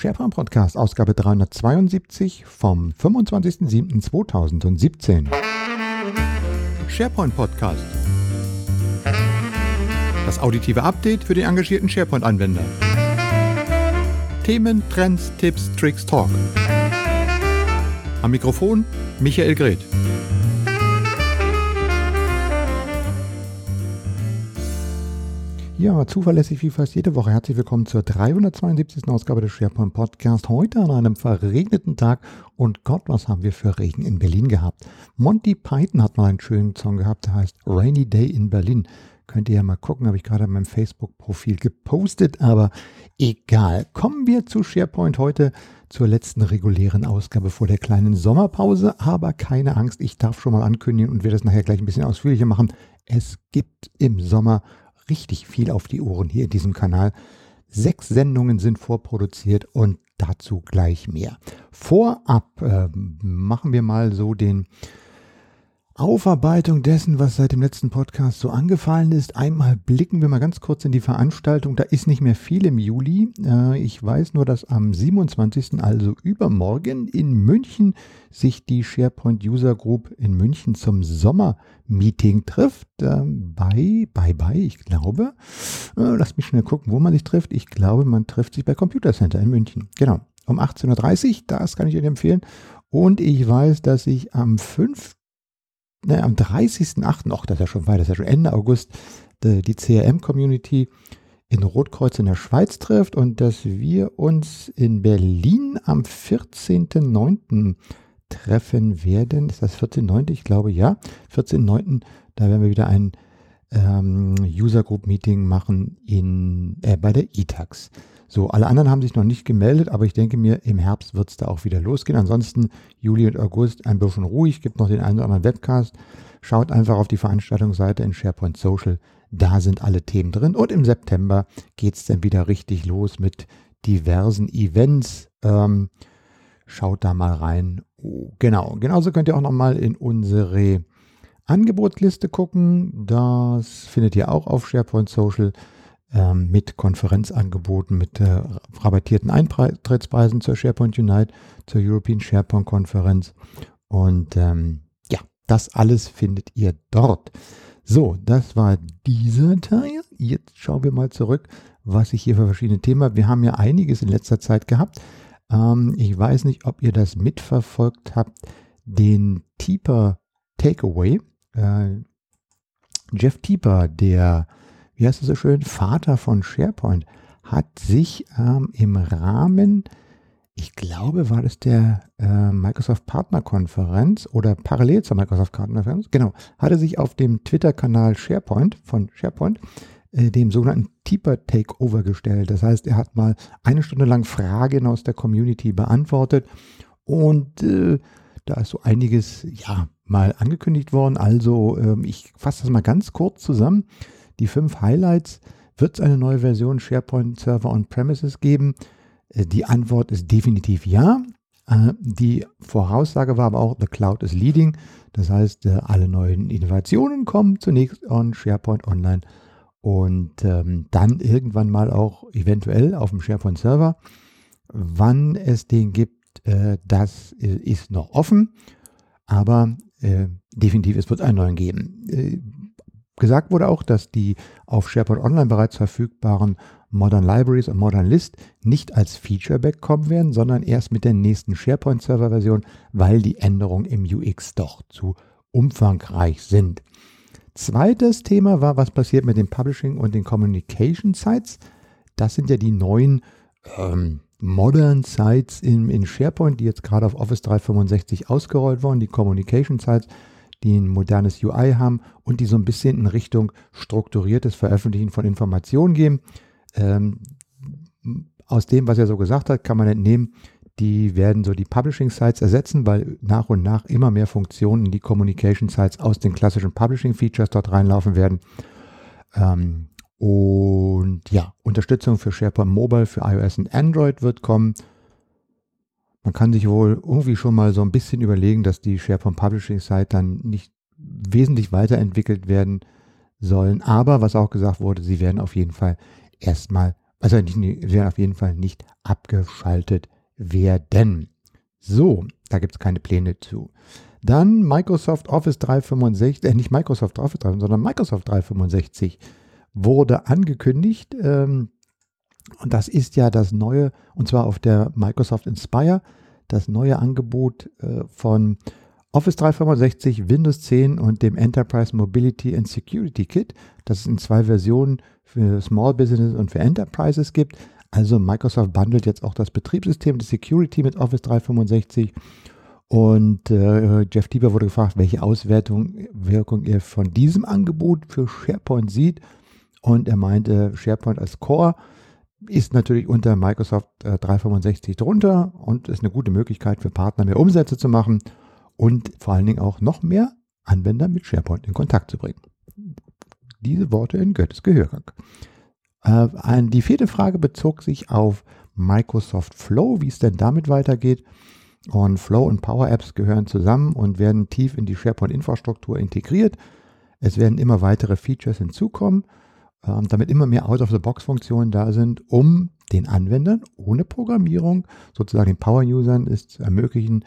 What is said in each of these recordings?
SharePoint Podcast, Ausgabe 372 vom 25.07.2017. SharePoint Podcast. Das auditive Update für den engagierten SharePoint-Anwender. Themen, Trends, Tipps, Tricks, Talk. Am Mikrofon Michael Greth. Ja, zuverlässig wie fast jede Woche. Herzlich willkommen zur 372. Ausgabe des SharePoint Podcast. Heute an einem verregneten Tag. Und Gott, was haben wir für Regen in Berlin gehabt. Monty Python hat mal einen schönen Song gehabt, der heißt Rainy Day in Berlin. Könnt ihr ja mal gucken, habe ich gerade in meinem Facebook-Profil gepostet, aber egal. Kommen wir zu SharePoint heute zur letzten regulären Ausgabe vor der kleinen Sommerpause. Aber keine Angst, ich darf schon mal ankündigen und werde das nachher gleich ein bisschen ausführlicher machen. Es gibt im Sommer richtig viel auf die Ohren hier in diesem Kanal. Sechs Sendungen sind vorproduziert und dazu gleich mehr. Vorab äh, machen wir mal so den Aufarbeitung dessen, was seit dem letzten Podcast so angefallen ist. Einmal blicken wir mal ganz kurz in die Veranstaltung. Da ist nicht mehr viel im Juli. Äh, ich weiß nur, dass am 27., also übermorgen, in München sich die SharePoint User Group in München zum Sommermeeting trifft. Ähm, bei, bei, bei, ich glaube. Äh, lass mich schnell gucken, wo man sich trifft. Ich glaube, man trifft sich bei Computer Center in München. Genau. Um 18.30 Uhr, das kann ich Ihnen empfehlen. Und ich weiß, dass ich am 5 ne, am 30.08., ach, das ist ja schon weit, das ist ja schon Ende August, die, die CRM-Community in Rotkreuz in der Schweiz trifft und dass wir uns in Berlin am 14.09. treffen werden. Ist das 14.09.? Ich glaube ja. 14.09. Da werden wir wieder ein ähm, User Group Meeting machen in, äh, bei der ITAX. So, alle anderen haben sich noch nicht gemeldet, aber ich denke mir, im Herbst wird es da auch wieder losgehen. Ansonsten Juli und August ein bisschen ruhig, gibt noch den einen oder anderen Webcast. Schaut einfach auf die Veranstaltungsseite in SharePoint Social, da sind alle Themen drin. Und im September geht es dann wieder richtig los mit diversen Events. Ähm, schaut da mal rein. Oh, genau, genauso könnt ihr auch nochmal in unsere Angebotsliste gucken. Das findet ihr auch auf SharePoint Social ähm, mit Konferenzangeboten, mit äh, rabattierten Eintrittspreisen zur SharePoint Unite, zur European SharePoint Konferenz. Und ähm, ja, das alles findet ihr dort. So, das war dieser Teil. Jetzt schauen wir mal zurück, was ich hier für verschiedene Themen habe. Wir haben ja einiges in letzter Zeit gehabt. Ähm, ich weiß nicht, ob ihr das mitverfolgt habt, den Teeper Takeaway. Äh, Jeff Teeper, der wie heißt es so schön, Vater von SharePoint, hat sich ähm, im Rahmen, ich glaube, war das der äh, Microsoft Partnerkonferenz oder parallel zur Microsoft Partnerkonferenz, genau, hatte sich auf dem Twitter-Kanal SharePoint von SharePoint äh, dem sogenannten Deeper Takeover gestellt. Das heißt, er hat mal eine Stunde lang Fragen aus der Community beantwortet und äh, da ist so einiges, ja, mal angekündigt worden. Also, ähm, ich fasse das mal ganz kurz zusammen die fünf Highlights. Wird es eine neue Version SharePoint Server On-Premises geben? Äh, die Antwort ist definitiv ja. Äh, die Voraussage war aber auch, the Cloud is leading. Das heißt, äh, alle neuen Innovationen kommen zunächst on SharePoint Online und ähm, dann irgendwann mal auch eventuell auf dem SharePoint Server. Wann es den gibt, das ist noch offen, aber definitiv es wird einen neuen geben. Gesagt wurde auch, dass die auf SharePoint Online bereits verfügbaren Modern Libraries und Modern List nicht als Featureback kommen werden, sondern erst mit der nächsten SharePoint Server Version, weil die Änderungen im UX doch zu umfangreich sind. Zweites Thema war, was passiert mit dem Publishing und den Communication Sites. Das sind ja die neuen ähm, Modern Sites in, in SharePoint, die jetzt gerade auf Office 365 ausgerollt wurden, die Communication Sites die ein modernes UI haben und die so ein bisschen in Richtung strukturiertes Veröffentlichen von Informationen gehen. Ähm, aus dem, was er so gesagt hat, kann man entnehmen, die werden so die Publishing Sites ersetzen, weil nach und nach immer mehr Funktionen in die Communication Sites aus den klassischen Publishing Features dort reinlaufen werden. Ähm, und ja, Unterstützung für SharePoint Mobile, für iOS und Android wird kommen. Man kann sich wohl irgendwie schon mal so ein bisschen überlegen, dass die SharePoint Publishing Site dann nicht wesentlich weiterentwickelt werden sollen. Aber was auch gesagt wurde, sie werden auf jeden Fall erstmal Also nicht, die werden auf jeden Fall nicht abgeschaltet werden. So, da gibt es keine Pläne zu. Dann Microsoft Office 365, äh, nicht Microsoft Office 365, sondern Microsoft 365 wurde angekündigt. Ähm, und das ist ja das neue, und zwar auf der Microsoft Inspire, das neue Angebot äh, von Office 365, Windows 10 und dem Enterprise Mobility and Security Kit, das es in zwei Versionen für Small Business und für Enterprises gibt. Also Microsoft bundelt jetzt auch das Betriebssystem, die Security mit Office 365 und äh, Jeff Tieber wurde gefragt, welche Auswertung, Wirkung er von diesem Angebot für SharePoint sieht. Und er meinte, SharePoint als Core ist natürlich unter Microsoft äh, 365 drunter und ist eine gute Möglichkeit für Partner, mehr Umsätze zu machen und vor allen Dingen auch noch mehr Anwender mit SharePoint in Kontakt zu bringen. Diese Worte in Goethes Gehörgang. Äh, die vierte Frage bezog sich auf Microsoft Flow, wie es denn damit weitergeht. Und Flow und Power Apps gehören zusammen und werden tief in die SharePoint-Infrastruktur integriert. Es werden immer weitere Features hinzukommen, damit immer mehr Out-of-the-Box-Funktionen da sind, um den Anwendern ohne Programmierung, sozusagen den Power-Usern, es zu ermöglichen,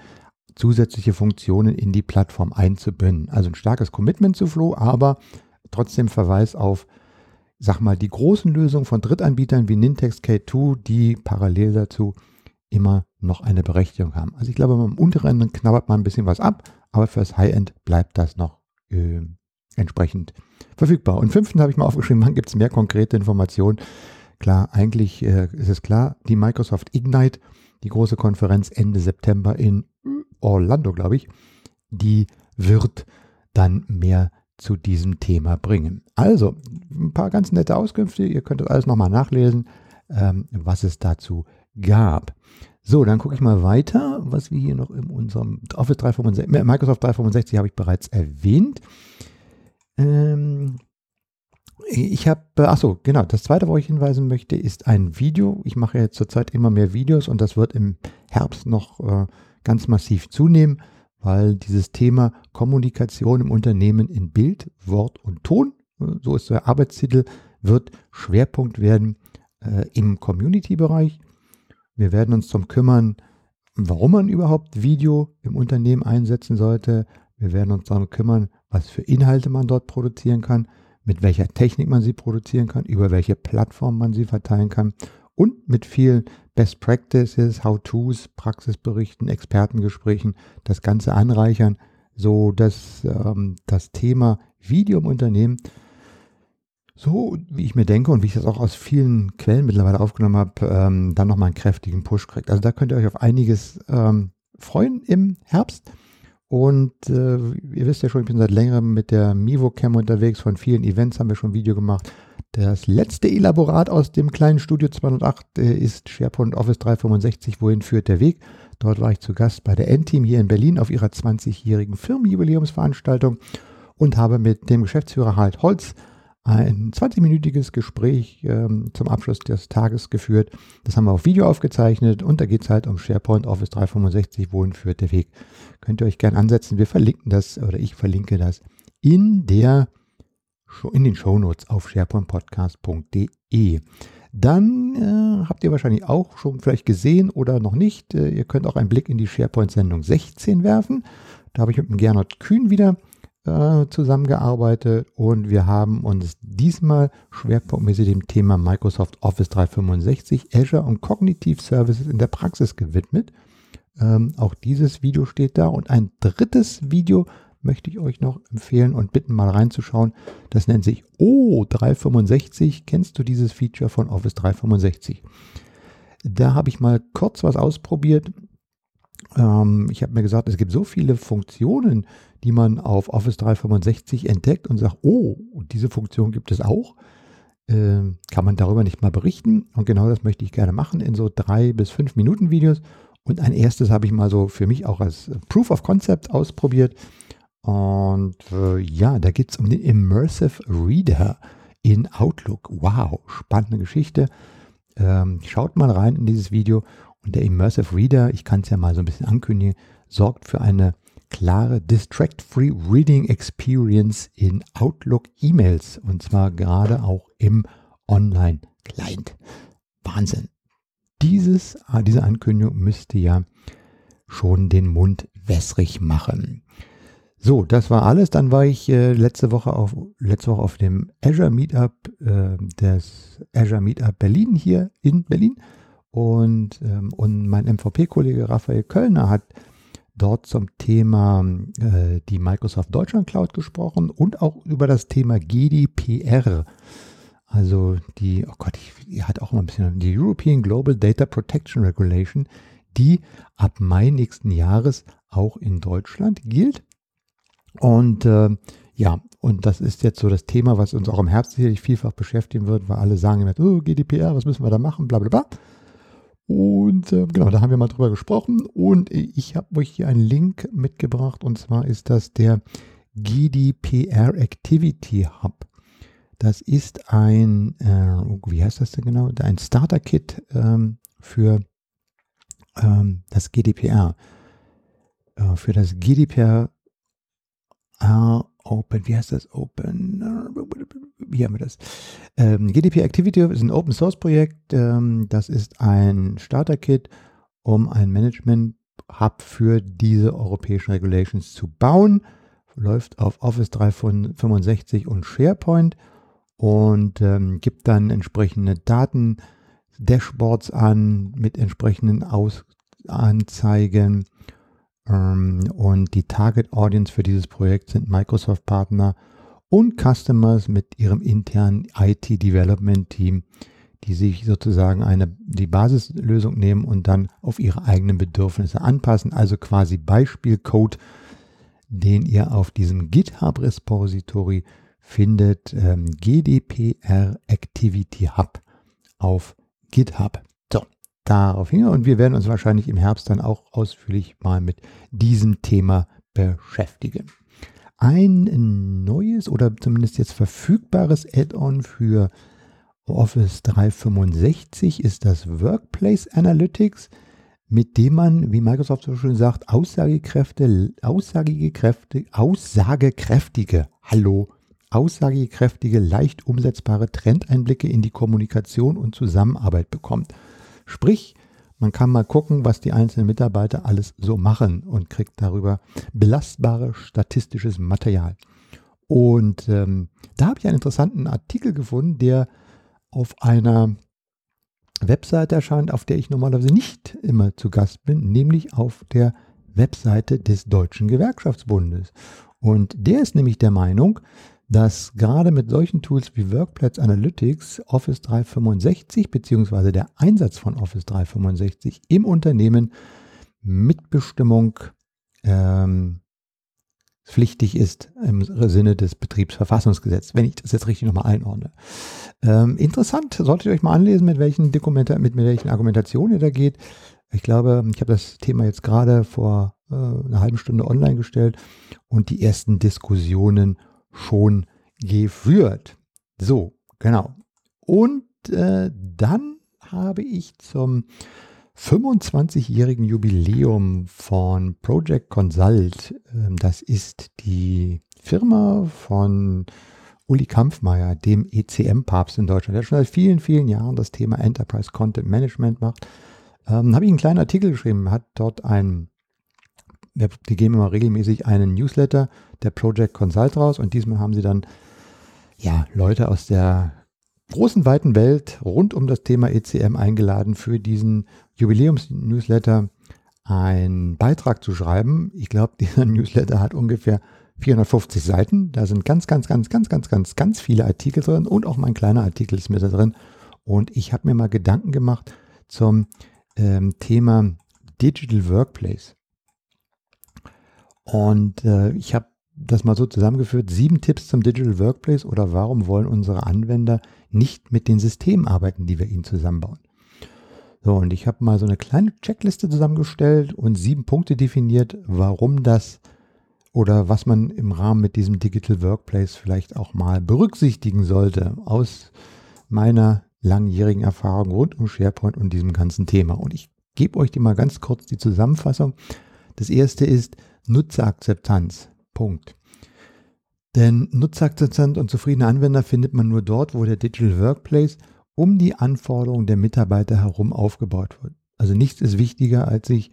zusätzliche Funktionen in die Plattform einzubinden. Also ein starkes Commitment zu Flow, aber trotzdem Verweis auf, sag mal, die großen Lösungen von Drittanbietern wie Nintex K2, die parallel dazu immer noch eine Berechtigung haben. Also ich glaube, beim unteren knabbert man ein bisschen was ab, aber fürs High-End bleibt das noch äh, entsprechend verfügbar. Und fünften habe ich mal aufgeschrieben, wann gibt es mehr konkrete Informationen? Klar, eigentlich äh, ist es klar, die Microsoft Ignite, die große Konferenz Ende September in Orlando, glaube ich, die wird dann mehr zu diesem Thema bringen. Also, ein paar ganz nette Auskünfte. Ihr könnt das alles nochmal nachlesen, ähm, was es dazu gab. So, dann gucke ich mal weiter, was wir hier noch in unserem Office 365, äh, Microsoft 365 habe ich bereits erwähnt. Ähm, ich habe, äh, achso, genau, das zweite, wo ich hinweisen möchte, ist ein Video. Ich mache jetzt zurzeit immer mehr Videos und das wird im Herbst noch äh, ganz massiv zunehmen, weil dieses Thema Kommunikation im Unternehmen in Bild, Wort und Ton, äh, so ist der Arbeitstitel, wird Schwerpunkt werden äh, im Community-Bereich. Wir werden uns darum kümmern, warum man überhaupt Video im Unternehmen einsetzen sollte. Wir werden uns darum kümmern, was für Inhalte man dort produzieren kann, mit welcher Technik man sie produzieren kann, über welche Plattform man sie verteilen kann und mit vielen Best Practices, How-Tos, Praxisberichten, Expertengesprächen das Ganze anreichern, so dass ähm, das Thema Video im Unternehmen so wie ich mir denke und wie ich das auch aus vielen Quellen mittlerweile aufgenommen habe, ähm, dann nochmal einen kräftigen Push kriegt. Also da könnt ihr euch auf einiges ähm, freuen im Herbst. Und äh, ihr wisst ja schon, ich bin seit längerem mit der MivoCam unterwegs. Von vielen Events haben wir schon ein Video gemacht. Das letzte Elaborat aus dem kleinen Studio 208 äh, ist SharePoint Office 365. Wohin führt der Weg? Dort war ich zu Gast bei der N-Team hier in Berlin auf ihrer 20-jährigen Firmenjubiläumsveranstaltung und habe mit dem Geschäftsführer Harald Holz ein 20-minütiges Gespräch ähm, zum Abschluss des Tages geführt. Das haben wir auf Video aufgezeichnet und da geht es halt um SharePoint Office 365, wohin führt der Weg. Könnt ihr euch gern ansetzen. Wir verlinken das oder ich verlinke das in der in den Shownotes auf sharepointpodcast.de. Dann äh, habt ihr wahrscheinlich auch schon vielleicht gesehen oder noch nicht. Äh, ihr könnt auch einen Blick in die SharePoint-Sendung 16 werfen. Da habe ich mit dem Gernot Kühn wieder äh, zusammengearbeitet und wir haben uns diesmal schwerpunktmäßig dem Thema Microsoft Office 365, Azure und Cognitive Services in der Praxis gewidmet. Ähm, auch dieses Video steht da und ein drittes Video möchte ich euch noch empfehlen und bitten mal reinzuschauen. Das nennt sich O365. Kennst du dieses Feature von Office 365? Da habe ich mal kurz was ausprobiert. Ähm, ich habe mir gesagt, es gibt so viele Funktionen, die man auf Office 365 entdeckt und sagt, oh, diese Funktion gibt es auch. Ähm, kann man darüber nicht mal berichten? Und genau das möchte ich gerne machen in so drei bis fünf Minuten Videos. Und ein erstes habe ich mal so für mich auch als Proof of Concept ausprobiert. Und äh, ja, da geht es um den Immersive Reader in Outlook. Wow, spannende Geschichte. Ähm, schaut mal rein in dieses Video. Und der Immersive Reader, ich kann es ja mal so ein bisschen ankündigen, sorgt für eine klare Distract-Free Reading Experience in Outlook E-Mails und zwar gerade auch im Online-Client. Wahnsinn. Dieses, ah, diese Ankündigung müsste ja schon den Mund wässrig machen. So, das war alles. Dann war ich äh, letzte Woche auf letzte Woche auf dem Azure Meetup äh, des Azure Meetup Berlin hier in Berlin und ähm, und mein MVP-Kollege Raphael Kölner hat dort zum Thema äh, die Microsoft Deutschland Cloud gesprochen und auch über das Thema GDPR. Also die, oh Gott, ich, hat auch mal ein bisschen, die European Global Data Protection Regulation, die ab Mai nächsten Jahres auch in Deutschland gilt. Und äh, ja, und das ist jetzt so das Thema, was uns auch im Herbst sicherlich vielfach beschäftigen wird, weil alle sagen immer, oh, GDPR, was müssen wir da machen, bla bla bla. Und äh, genau, da haben wir mal drüber gesprochen. Und ich habe euch hier einen Link mitgebracht. Und zwar ist das der GDPR Activity Hub. Das ist ein, äh, wie heißt das denn genau? Ein Starter-Kit ähm, für ähm, das GDPR. Äh, für das GDPR äh, Open, wie heißt das? Open, wie haben wir das? Ähm, GDP Activity ist ein Open Source Projekt. Ähm, das ist ein Starter-Kit, um ein Management Hub für diese europäischen Regulations zu bauen. Läuft auf Office 365 und SharePoint und ähm, gibt dann entsprechende Daten, Dashboards an mit entsprechenden Aus Anzeigen ähm, und die Target Audience für dieses Projekt sind Microsoft-Partner und Customers mit ihrem internen IT-Development-Team, die sich sozusagen eine, die Basislösung nehmen und dann auf ihre eigenen Bedürfnisse anpassen. Also quasi Beispielcode, den ihr auf diesem GitHub-Repository findet. Ähm, GDPR Activity Hub auf GitHub darauf hin. Und wir werden uns wahrscheinlich im Herbst dann auch ausführlich mal mit diesem Thema beschäftigen. Ein neues oder zumindest jetzt verfügbares Add-on für Office 365 ist das Workplace Analytics, mit dem man, wie Microsoft so schön sagt, Aussagekräfte, aussagekräftige, aussagekräftige, hallo, aussagekräftige, leicht umsetzbare Trendeinblicke in die Kommunikation und Zusammenarbeit bekommt. Sprich, man kann mal gucken, was die einzelnen Mitarbeiter alles so machen und kriegt darüber belastbare statistisches Material. Und ähm, da habe ich einen interessanten Artikel gefunden, der auf einer Webseite erscheint, auf der ich normalerweise nicht immer zu Gast bin, nämlich auf der Webseite des Deutschen Gewerkschaftsbundes. Und der ist nämlich der Meinung, dass gerade mit solchen Tools wie Workplace Analytics Office 365 beziehungsweise der Einsatz von Office 365 im Unternehmen Mitbestimmung ähm, pflichtig ist im Sinne des Betriebsverfassungsgesetzes, wenn ich das jetzt richtig nochmal einordne. Ähm, interessant, solltet ihr euch mal anlesen, mit welchen, Dokumenta mit, mit welchen Argumentationen ihr da geht. Ich glaube, ich habe das Thema jetzt gerade vor äh, einer halben Stunde online gestellt und die ersten Diskussionen schon geführt. So, genau. Und äh, dann habe ich zum 25-jährigen Jubiläum von Project Consult, äh, das ist die Firma von Uli Kampfmeier, dem ECM-Papst in Deutschland, der schon seit vielen, vielen Jahren das Thema Enterprise Content Management macht, ähm, habe ich einen kleinen Artikel geschrieben, hat dort ein die geben immer regelmäßig einen Newsletter der Project Consult raus und diesmal haben sie dann ja Leute aus der großen weiten Welt rund um das Thema ECM eingeladen für diesen Jubiläums-Newsletter einen Beitrag zu schreiben. Ich glaube, dieser Newsletter hat ungefähr 450 Seiten. Da sind ganz, ganz, ganz, ganz, ganz, ganz, ganz viele Artikel drin und auch mein kleiner Artikel ist mit da drin. Und ich habe mir mal Gedanken gemacht zum ähm, Thema Digital Workplace. Und äh, ich habe das mal so zusammengeführt, sieben Tipps zum Digital Workplace oder warum wollen unsere Anwender nicht mit den Systemen arbeiten, die wir ihnen zusammenbauen. So, und ich habe mal so eine kleine Checkliste zusammengestellt und sieben Punkte definiert, warum das oder was man im Rahmen mit diesem Digital Workplace vielleicht auch mal berücksichtigen sollte aus meiner langjährigen Erfahrung rund um SharePoint und diesem ganzen Thema. Und ich gebe euch die mal ganz kurz die Zusammenfassung. Das erste ist, Nutzerakzeptanz. Punkt. Denn Nutzerakzeptanz und zufriedene Anwender findet man nur dort, wo der Digital Workplace um die Anforderungen der Mitarbeiter herum aufgebaut wird. Also nichts ist wichtiger, als sich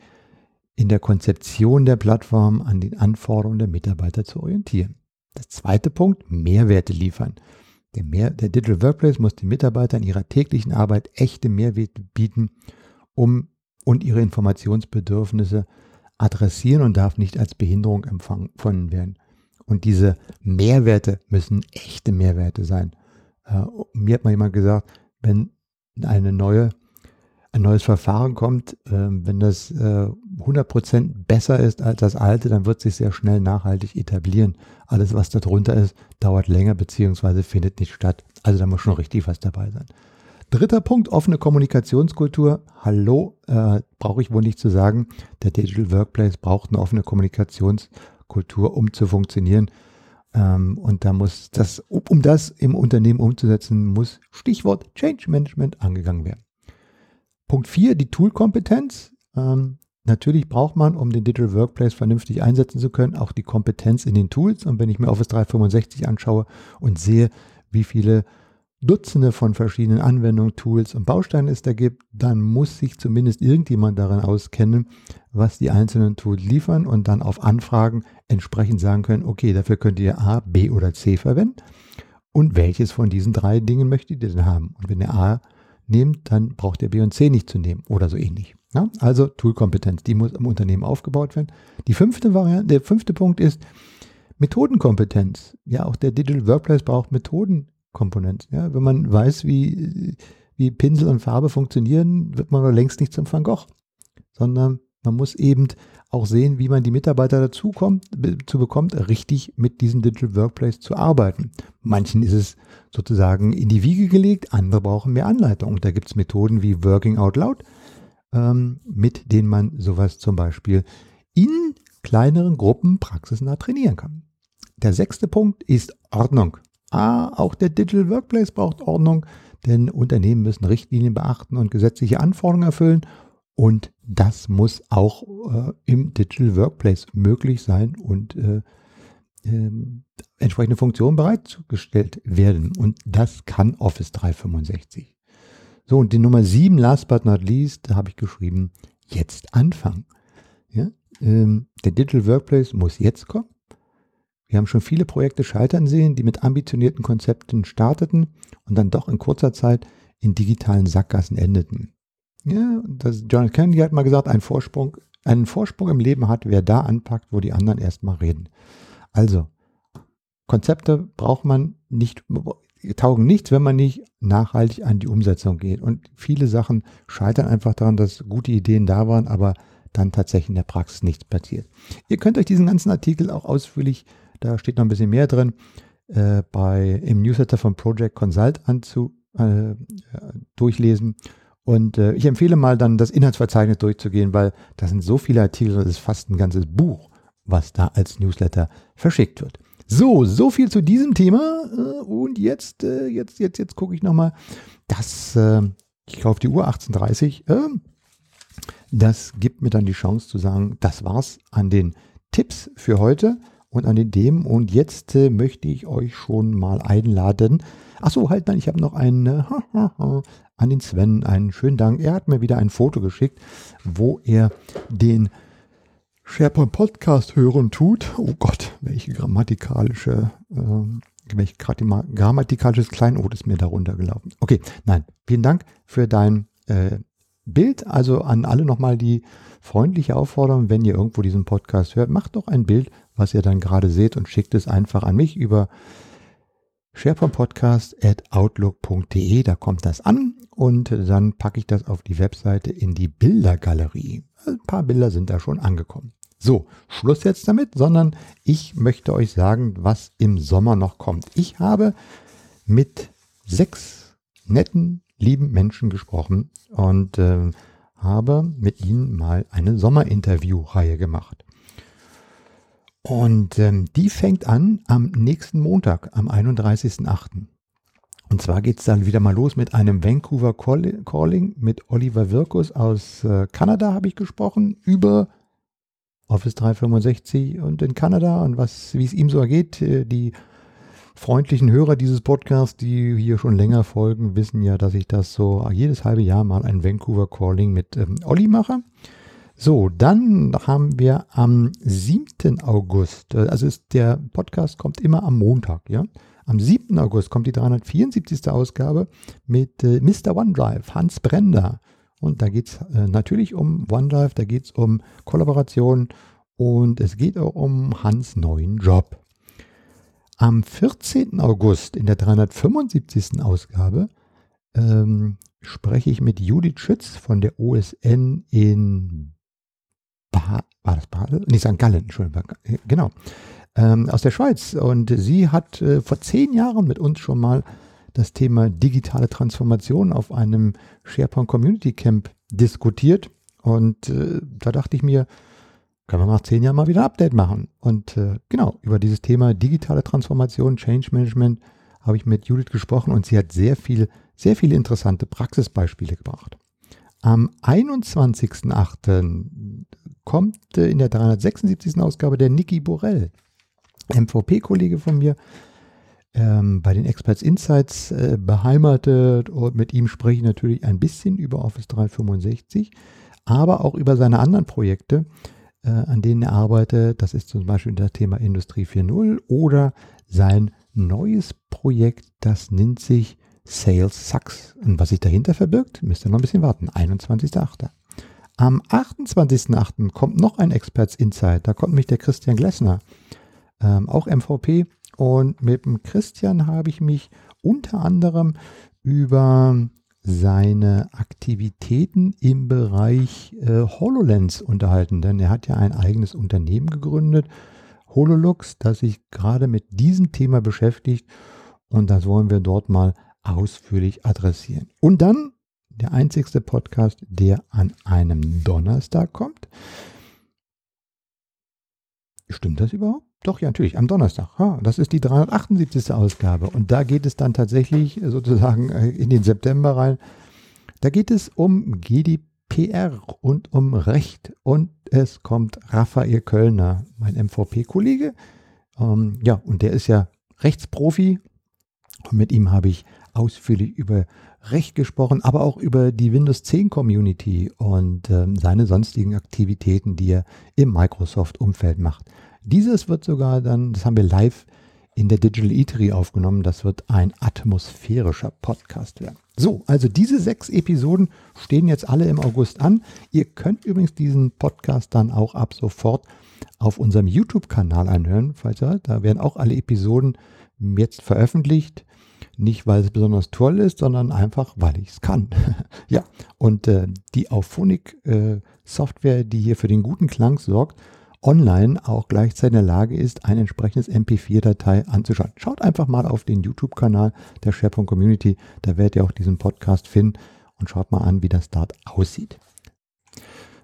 in der Konzeption der Plattform an den Anforderungen der Mitarbeiter zu orientieren. Der zweite Punkt, Mehrwerte liefern. Der, Mehr, der Digital Workplace muss den Mitarbeitern in ihrer täglichen Arbeit echte Mehrwerte bieten, um und ihre Informationsbedürfnisse adressieren und darf nicht als Behinderung empfangen werden. Und diese Mehrwerte müssen echte Mehrwerte sein. Äh, mir hat mal jemand gesagt, wenn eine neue, ein neues Verfahren kommt, äh, wenn das äh, 100% besser ist als das alte, dann wird sich sehr schnell nachhaltig etablieren. Alles, was darunter ist, dauert länger bzw. findet nicht statt. Also da muss schon richtig was dabei sein. Dritter Punkt, offene Kommunikationskultur. Hallo, äh, brauche ich wohl nicht zu sagen. Der Digital Workplace braucht eine offene Kommunikationskultur, um zu funktionieren. Ähm, und da muss das, um das im Unternehmen umzusetzen, muss Stichwort Change Management angegangen werden. Punkt 4, die Toolkompetenz. Ähm, natürlich braucht man, um den Digital Workplace vernünftig einsetzen zu können, auch die Kompetenz in den Tools. Und wenn ich mir Office 365 anschaue und sehe, wie viele Dutzende von verschiedenen Anwendungen, Tools und Bausteinen es da gibt, dann muss sich zumindest irgendjemand daran auskennen, was die einzelnen Tools liefern und dann auf Anfragen entsprechend sagen können, okay, dafür könnt ihr A, B oder C verwenden und welches von diesen drei Dingen möchtet ihr denn haben? Und wenn ihr A nehmt, dann braucht ihr B und C nicht zu nehmen oder so ähnlich. Ja, also Toolkompetenz, die muss im Unternehmen aufgebaut werden. Die fünfte Variante, der fünfte Punkt ist Methodenkompetenz. Ja, auch der Digital Workplace braucht Methoden Komponent. Ja, wenn man weiß, wie, wie Pinsel und Farbe funktionieren, wird man längst nicht zum Van Gogh, sondern man muss eben auch sehen, wie man die Mitarbeiter dazu kommt, zu bekommt, richtig mit diesem Digital Workplace zu arbeiten. Manchen ist es sozusagen in die Wiege gelegt, andere brauchen mehr Anleitung. Und da gibt es Methoden wie Working Out Loud, ähm, mit denen man sowas zum Beispiel in kleineren Gruppen praxisnah trainieren kann. Der sechste Punkt ist Ordnung. Ah, auch der Digital Workplace braucht Ordnung, denn Unternehmen müssen Richtlinien beachten und gesetzliche Anforderungen erfüllen. Und das muss auch äh, im Digital Workplace möglich sein und äh, äh, entsprechende Funktionen bereitgestellt werden. Und das kann Office 365. So, und die Nummer 7, last but not least, da habe ich geschrieben, jetzt anfangen. Ja? Ähm, der Digital Workplace muss jetzt kommen. Wir haben schon viele Projekte scheitern sehen, die mit ambitionierten Konzepten starteten und dann doch in kurzer Zeit in digitalen Sackgassen endeten. Ja, das John Kennedy hat mal gesagt, ein Vorsprung, einen Vorsprung im Leben hat, wer da anpackt, wo die anderen erstmal reden. Also, Konzepte braucht man nicht, taugen nichts, wenn man nicht nachhaltig an die Umsetzung geht. Und viele Sachen scheitern einfach daran, dass gute Ideen da waren, aber dann tatsächlich in der Praxis nichts passiert. Ihr könnt euch diesen ganzen Artikel auch ausführlich da steht noch ein bisschen mehr drin. Äh, bei, Im Newsletter von Project Consult anzu, äh, durchlesen. Und äh, ich empfehle mal dann das Inhaltsverzeichnis durchzugehen, weil da sind so viele Artikel, das ist fast ein ganzes Buch, was da als Newsletter verschickt wird. So, so viel zu diesem Thema. Äh, und jetzt, äh, jetzt, jetzt, jetzt gucke ich nochmal. Das, äh, ich kaufe die Uhr 1830. das gibt mir dann die Chance zu sagen, das war's an den Tipps für heute und an den Themen. Und jetzt äh, möchte ich euch schon mal einladen. Achso, halt, nein, ich habe noch einen äh, an den Sven, einen schönen Dank. Er hat mir wieder ein Foto geschickt, wo er den SharePoint Podcast hören tut. Oh Gott, welche grammatikalische, äh, welch grammatikalisches Kleinod ist mir darunter gelaufen. Okay, nein, vielen Dank für dein äh, Bild. Also an alle nochmal die freundliche Aufforderung, wenn ihr irgendwo diesen Podcast hört, macht doch ein Bild was ihr dann gerade seht und schickt es einfach an mich über sharepointpodcast.outlook.de. Da kommt das an und dann packe ich das auf die Webseite in die Bildergalerie. Ein paar Bilder sind da schon angekommen. So, Schluss jetzt damit, sondern ich möchte euch sagen, was im Sommer noch kommt. Ich habe mit sechs netten, lieben Menschen gesprochen und äh, habe mit ihnen mal eine Sommerinterview-Reihe gemacht. Und ähm, die fängt an am nächsten Montag, am 31.08. Und zwar geht es dann wieder mal los mit einem Vancouver Calling mit Oliver Wirkus aus äh, Kanada, habe ich gesprochen, über Office 365 und in Kanada und wie es ihm so ergeht, äh, die freundlichen Hörer dieses Podcasts, die hier schon länger folgen, wissen ja, dass ich das so jedes halbe Jahr mal ein Vancouver Calling mit ähm, Olli mache. So, dann haben wir am 7. August, äh, also ist, der Podcast kommt immer am Montag, ja. Am 7. August kommt die 374. Ausgabe mit äh, Mr. OneDrive, Hans Brender. Und da geht es äh, natürlich um OneDrive, da geht es um Kollaboration und es geht auch um Hans neuen Job. Am 14. August in der 375. Ausgabe ähm, spreche ich mit Judith Schütz von der OSN in ba war das Basel? Nee, St. Gallen, Entschuldigung, genau, ähm, aus der Schweiz. Und sie hat äh, vor zehn Jahren mit uns schon mal das Thema digitale Transformation auf einem SharePoint Community Camp diskutiert. Und äh, da dachte ich mir, können wir nach zehn Jahren mal wieder ein Update machen. Und äh, genau, über dieses Thema digitale Transformation, Change Management habe ich mit Judith gesprochen und sie hat sehr viel, sehr viele interessante Praxisbeispiele gebracht. Am 21.08. kommt äh, in der 376. Ausgabe der Niki Borell, MVP-Kollege von mir, ähm, bei den Experts Insights äh, beheimatet und mit ihm spreche ich natürlich ein bisschen über Office 365, aber auch über seine anderen Projekte, äh, an denen er arbeitet. Das ist zum Beispiel das Thema Industrie 4.0 oder sein neues Projekt, das nennt sich Sales Sucks. Und was sich dahinter verbirgt, müsst ihr noch ein bisschen warten. 21.08. Am 28.08. kommt noch ein Experts Insight. Da kommt mich der Christian Glessner, ähm, auch MVP. Und mit dem Christian habe ich mich unter anderem über seine Aktivitäten im Bereich äh, HoloLens unterhalten, denn er hat ja ein eigenes Unternehmen gegründet, HoloLux, das sich gerade mit diesem Thema beschäftigt und das wollen wir dort mal ausführlich adressieren. Und dann der einzigste Podcast, der an einem Donnerstag kommt. Stimmt das überhaupt? Doch, ja, natürlich, am Donnerstag. Das ist die 378. Ausgabe. Und da geht es dann tatsächlich sozusagen äh, in den September rein. Da geht es um GDPR und um Recht. Und es kommt Raphael Kölner, mein MVP-Kollege. Ähm, ja, und der ist ja Rechtsprofi. Und mit ihm habe ich ausführlich über Recht gesprochen, aber auch über die Windows 10 Community und ähm, seine sonstigen Aktivitäten, die er im Microsoft-Umfeld macht. Dieses wird sogar dann, das haben wir live in der Digital Eatery aufgenommen, das wird ein atmosphärischer Podcast werden. So, also diese sechs Episoden stehen jetzt alle im August an. Ihr könnt übrigens diesen Podcast dann auch ab sofort auf unserem YouTube-Kanal anhören, falls ihr, da werden auch alle Episoden jetzt veröffentlicht. Nicht, weil es besonders toll ist, sondern einfach, weil ich es kann. ja, und äh, die Auphonic-Software, äh, die hier für den guten Klang sorgt, online auch gleichzeitig in der Lage ist, ein entsprechendes MP4-Datei anzuschauen. Schaut einfach mal auf den YouTube-Kanal der SharePoint Community, da werdet ihr auch diesen Podcast finden und schaut mal an, wie das dort aussieht.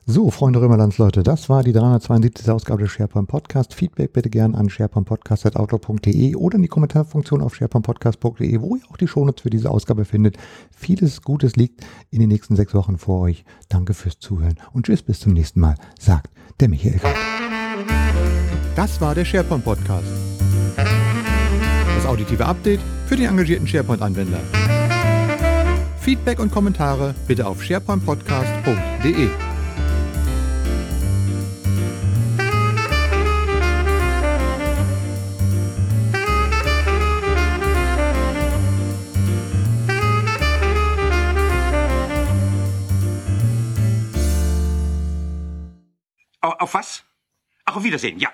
So, Freunde Römerlands, das war die 372. Ausgabe des SharePoint Podcast. Feedback bitte gerne an sharepointpodcast.outlook.de oder in die Kommentarfunktion auf sharepointpodcast.de, wo ihr auch die Shownotes für diese Ausgabe findet. Vieles Gutes liegt in den nächsten sechs Wochen vor euch. Danke fürs Zuhören und tschüss, bis zum nächsten Mal, sagt der Michael. Das war der SharePoint Podcast. Das auditive Update für den engagierten SharePoint-Anwender. Feedback und Kommentare bitte auf sharepointpodcast.de. Wiedersehen, ja.